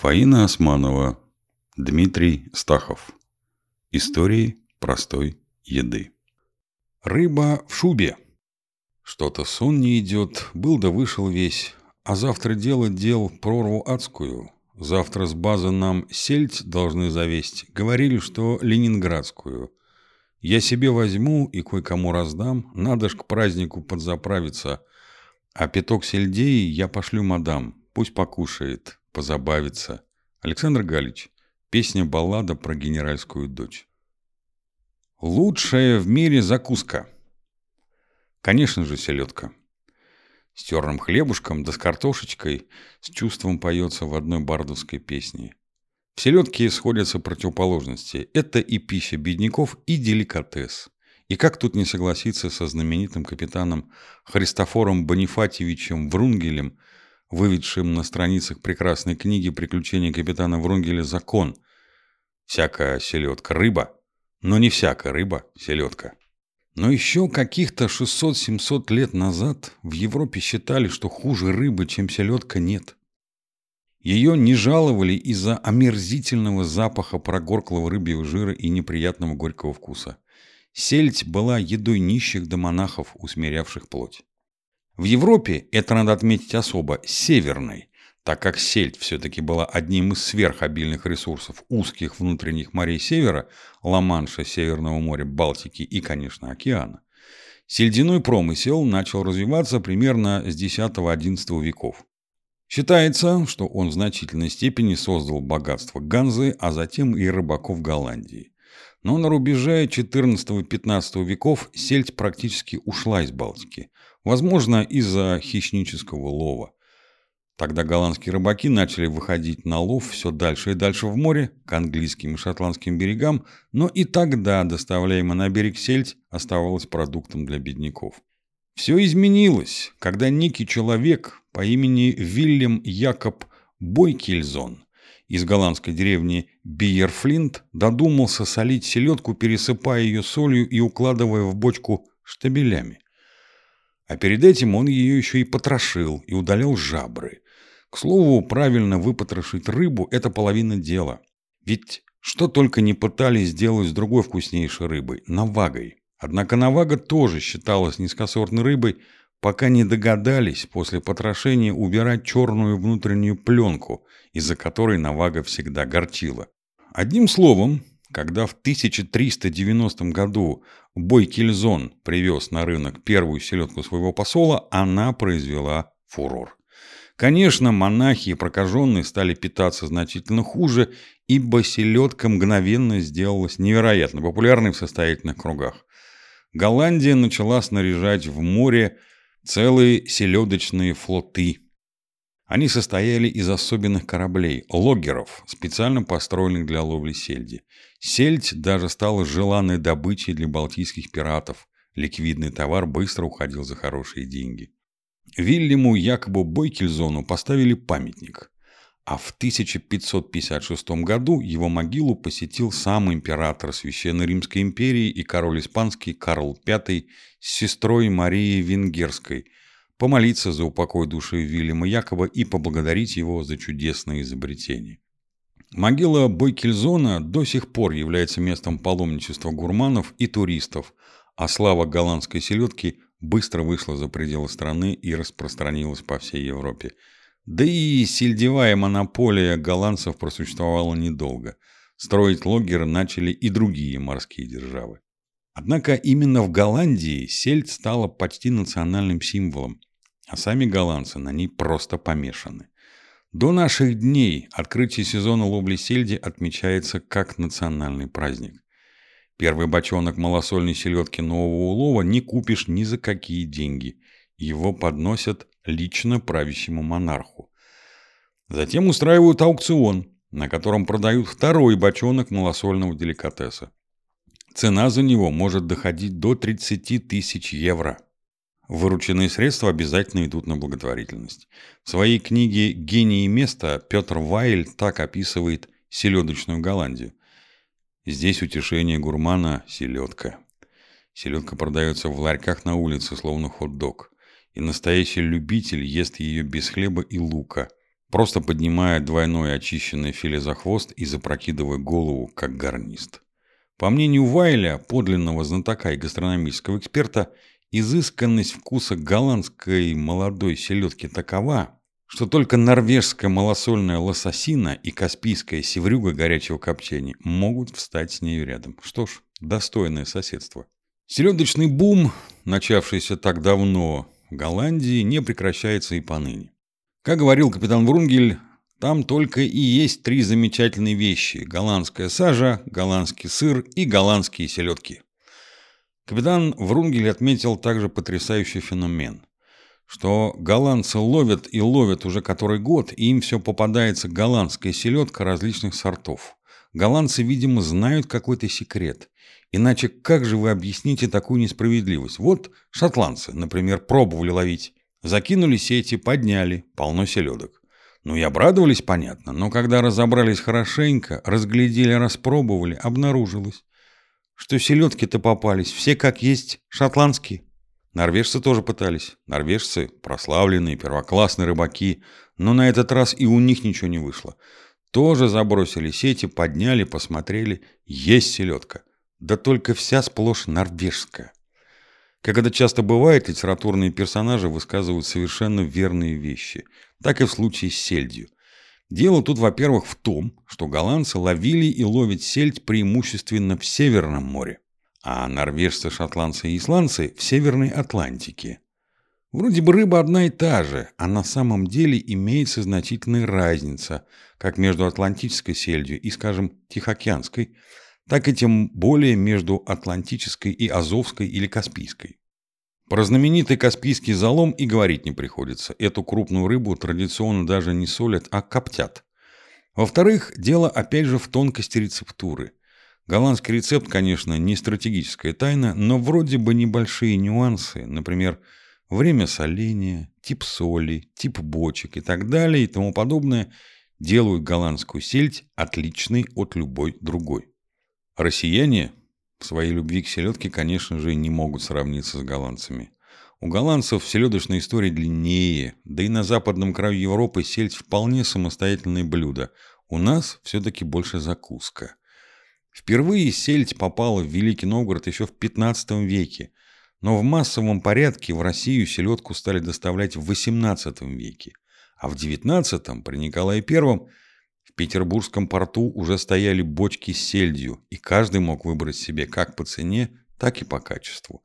Фаина Османова, Дмитрий Стахов. Истории простой еды. Рыба в шубе. Что-то сон не идет, был да вышел весь, а завтра делать дел прорву адскую. Завтра с базы нам сельдь должны завесть, говорили, что ленинградскую. Я себе возьму и кое-кому раздам, надо ж к празднику подзаправиться, а пяток сельдей я пошлю мадам, пусть покушает, позабавиться. Александр Галич. Песня-баллада про генеральскую дочь. Лучшая в мире закуска. Конечно же, селедка. С терным хлебушком да с картошечкой с чувством поется в одной бардовской песне. В селедке сходятся противоположности. Это и пища бедняков, и деликатес. И как тут не согласиться со знаменитым капитаном Христофором Бонифатьевичем Врунгелем, выведшим на страницах прекрасной книги «Приключения капитана Врунгеля. Закон». Всякая селедка – рыба, но не всякая рыба – селедка. Но еще каких-то 600-700 лет назад в Европе считали, что хуже рыбы, чем селедка, нет. Ее не жаловали из-за омерзительного запаха прогорклого рыбьего жира и неприятного горького вкуса. Сельдь была едой нищих до монахов, усмирявших плоть. В Европе, это надо отметить особо, северной, так как сельдь все-таки была одним из сверхобильных ресурсов узких внутренних морей севера, Ла-Манша, Северного моря, Балтики и, конечно, океана. Сельдяной промысел начал развиваться примерно с X-XI веков. Считается, что он в значительной степени создал богатство Ганзы, а затем и рыбаков Голландии. Но на рубеже XIV-XV веков сельдь практически ушла из Балтики, Возможно, из-за хищнического лова. Тогда голландские рыбаки начали выходить на лов все дальше и дальше в море, к английским и шотландским берегам, но и тогда доставляемая на берег сельдь оставалась продуктом для бедняков. Все изменилось, когда некий человек по имени Вильям Якоб Бойкельзон из голландской деревни Биерфлинт додумался солить селедку, пересыпая ее солью и укладывая в бочку штабелями. А перед этим он ее еще и потрошил и удалял жабры. К слову, правильно выпотрошить рыбу – это половина дела. Ведь что только не пытались сделать с другой вкуснейшей рыбой – навагой. Однако навага тоже считалась низкосортной рыбой, пока не догадались после потрошения убирать черную внутреннюю пленку, из-за которой навага всегда горчила. Одним словом, когда в 1390 году Бойкельзон привез на рынок первую селедку своего посола, она произвела фурор. Конечно, монахи и прокаженные стали питаться значительно хуже, ибо селедка мгновенно сделалась невероятно популярной в состоятельных кругах. Голландия начала снаряжать в море целые селедочные флоты – они состояли из особенных кораблей, логгеров, специально построенных для ловли сельди. Сельдь даже стала желанной добычей для балтийских пиратов. Ликвидный товар быстро уходил за хорошие деньги. Вильяму Якобу Бойкельзону поставили памятник. А в 1556 году его могилу посетил сам император Священной Римской империи и король испанский Карл V с сестрой Марией Венгерской – помолиться за упокой души Вильяма Якоба и поблагодарить его за чудесное изобретение. Могила Бойкельзона до сих пор является местом паломничества гурманов и туристов, а слава голландской селедки быстро вышла за пределы страны и распространилась по всей Европе. Да и сельдевая монополия голландцев просуществовала недолго. Строить логеры начали и другие морские державы. Однако именно в Голландии сельдь стала почти национальным символом, а сами голландцы на ней просто помешаны. До наших дней открытие сезона ловли сельди отмечается как национальный праздник. Первый бочонок малосольной селедки нового улова не купишь ни за какие деньги. Его подносят лично правящему монарху. Затем устраивают аукцион, на котором продают второй бочонок малосольного деликатеса. Цена за него может доходить до 30 тысяч евро. Вырученные средства обязательно идут на благотворительность. В своей книге «Гении места» Петр Вайль так описывает селедочную Голландию. Здесь утешение гурмана – селедка. Селедка продается в ларьках на улице, словно хот-дог. И настоящий любитель ест ее без хлеба и лука. просто поднимая двойное очищенное филе за хвост и запрокидывая голову, как гарнист. По мнению Вайля, подлинного знатока и гастрономического эксперта, изысканность вкуса голландской молодой селедки такова, что только норвежская малосольная лососина и каспийская севрюга горячего копчения могут встать с нею рядом. Что ж, достойное соседство. Селедочный бум, начавшийся так давно в Голландии, не прекращается и поныне. Как говорил капитан Врунгель, там только и есть три замечательные вещи – голландская сажа, голландский сыр и голландские селедки. Капитан Врунгель отметил также потрясающий феномен, что голландцы ловят и ловят уже который год, и им все попадается голландская селедка различных сортов. Голландцы, видимо, знают какой-то секрет. Иначе как же вы объясните такую несправедливость? Вот шотландцы, например, пробовали ловить. Закинули сети, подняли, полно селедок. Ну и обрадовались, понятно, но когда разобрались хорошенько, разглядели, распробовали, обнаружилось, что селедки-то попались, все как есть, шотландские. Норвежцы тоже пытались. Норвежцы – прославленные, первоклассные рыбаки, но на этот раз и у них ничего не вышло. Тоже забросили сети, подняли, посмотрели. Есть селедка. Да только вся сплошь норвежская. Как это часто бывает, литературные персонажи высказывают совершенно верные вещи. Так и в случае с сельдью. Дело тут, во-первых, в том, что голландцы ловили и ловят сельдь преимущественно в Северном море, а норвежцы, шотландцы и исландцы в Северной Атлантике. Вроде бы рыба одна и та же, а на самом деле имеется значительная разница, как между атлантической сельдью и, скажем, тихоокеанской – так и тем более между Атлантической и Азовской или Каспийской. Про знаменитый Каспийский залом и говорить не приходится. Эту крупную рыбу традиционно даже не солят, а коптят. Во-вторых, дело опять же в тонкости рецептуры. Голландский рецепт, конечно, не стратегическая тайна, но вроде бы небольшие нюансы, например, время соления, тип соли, тип бочек и так далее и тому подобное, делают голландскую сельдь отличной от любой другой. Россияне в своей любви к селедке, конечно же, не могут сравниться с голландцами. У голландцев селедочная история длиннее, да и на западном краю Европы сельдь вполне самостоятельное блюдо. У нас все-таки больше закуска. Впервые сельдь попала в Великий Новгород еще в 15 веке, но в массовом порядке в Россию селедку стали доставлять в 18 веке, а в 19 при Николае I Петербургском порту уже стояли бочки с сельдью, и каждый мог выбрать себе как по цене, так и по качеству.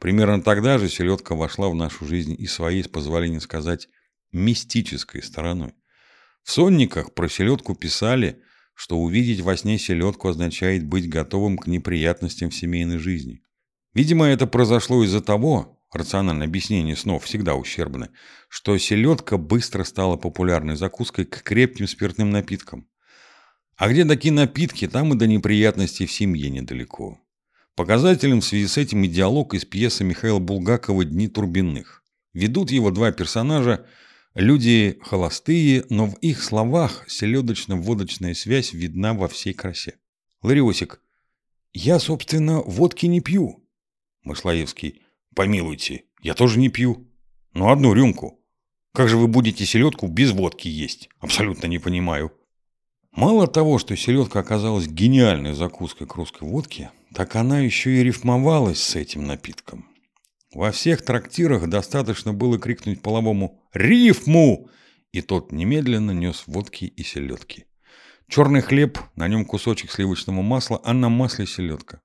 Примерно тогда же селедка вошла в нашу жизнь и своей, с позволения сказать, мистической стороной. В сонниках про селедку писали, что увидеть во сне селедку означает быть готовым к неприятностям в семейной жизни. Видимо, это произошло из-за того, рациональное объяснение снов всегда ущербны, что селедка быстро стала популярной закуской к крепким спиртным напиткам. А где такие напитки, там и до неприятностей в семье недалеко. Показателем в связи с этим и диалог из пьесы Михаила Булгакова «Дни Турбинных». Ведут его два персонажа, люди холостые, но в их словах селедочно-водочная связь видна во всей красе. Лариосик. «Я, собственно, водки не пью». Мышлаевский. Помилуйте, я тоже не пью. Ну, одну рюмку. Как же вы будете селедку без водки есть? Абсолютно не понимаю. Мало того, что селедка оказалась гениальной закуской к русской водке, так она еще и рифмовалась с этим напитком. Во всех трактирах достаточно было крикнуть половому «Рифму!» и тот немедленно нес водки и селедки. Черный хлеб, на нем кусочек сливочного масла, а на масле селедка.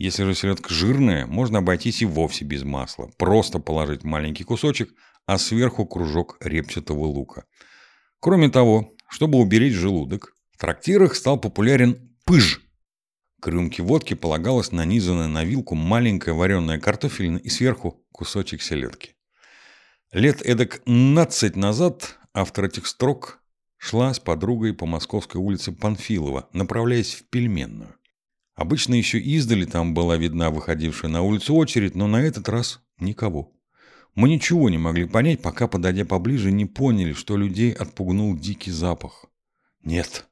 Если же селедка жирная, можно обойтись и вовсе без масла. Просто положить маленький кусочек, а сверху кружок репчатого лука. Кроме того, чтобы уберечь желудок, в трактирах стал популярен пыж. К рюмке водки полагалась нанизанная на вилку маленькая вареная картофелина и сверху кусочек селедки. Лет эдак 15 назад автор этих строк шла с подругой по московской улице Панфилова, направляясь в пельменную. Обычно еще издали там была видна выходившая на улицу очередь, но на этот раз никого. Мы ничего не могли понять, пока, подойдя поближе, не поняли, что людей отпугнул дикий запах. Нет,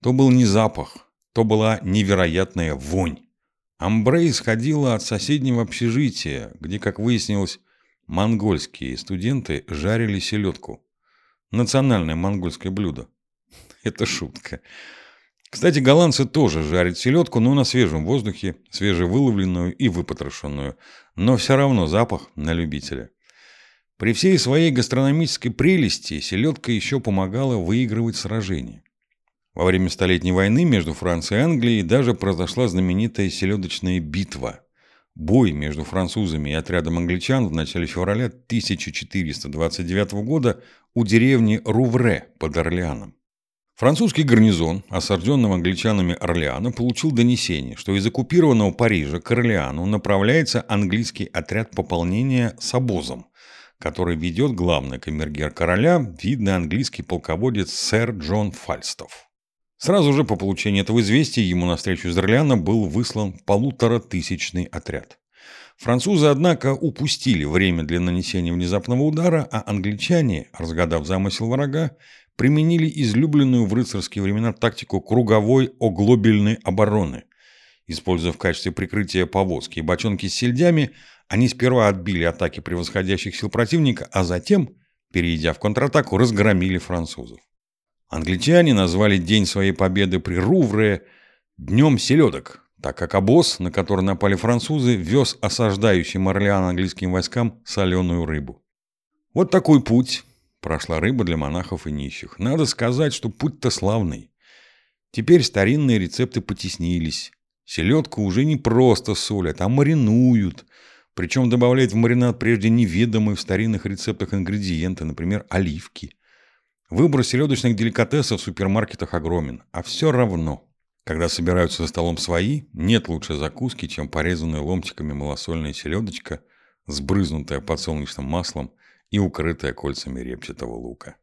то был не запах, то была невероятная вонь. Амбре исходила от соседнего общежития, где, как выяснилось, монгольские студенты жарили селедку. национальное монгольское блюдо. Это шутка. Кстати, голландцы тоже жарят селедку, но на свежем воздухе, свежевыловленную и выпотрошенную. Но все равно запах на любителя. При всей своей гастрономической прелести селедка еще помогала выигрывать сражения. Во время Столетней войны между Францией и Англией даже произошла знаменитая селедочная битва. Бой между французами и отрядом англичан в начале февраля 1429 года у деревни Рувре под Орлеаном. Французский гарнизон, осажденным англичанами Орлеана, получил донесение, что из оккупированного Парижа к Орлеану направляется английский отряд пополнения с обозом, который ведет главный камергер короля, видный английский полководец сэр Джон Фальстов. Сразу же по получении этого известия ему навстречу из Орлеана был выслан полуторатысячный отряд. Французы, однако, упустили время для нанесения внезапного удара, а англичане, разгадав замысел врага, применили излюбленную в рыцарские времена тактику круговой оглобельной обороны. Используя в качестве прикрытия повозки и бочонки с сельдями, они сперва отбили атаки превосходящих сил противника, а затем, перейдя в контратаку, разгромили французов. Англичане назвали день своей победы при Рувре «Днем селедок», так как обоз, на который напали французы, вез осаждающим Орлеан английским войскам соленую рыбу. Вот такой путь прошла рыба для монахов и нищих. Надо сказать, что путь-то славный. Теперь старинные рецепты потеснились. Селедку уже не просто солят, а маринуют. Причем добавляют в маринад прежде неведомые в старинных рецептах ингредиенты, например, оливки. Выбор селедочных деликатесов в супермаркетах огромен. А все равно, когда собираются за столом свои, нет лучшей закуски, чем порезанная ломтиками малосольная селедочка, сбрызнутая подсолнечным маслом – и укрытая кольцами репчатого лука.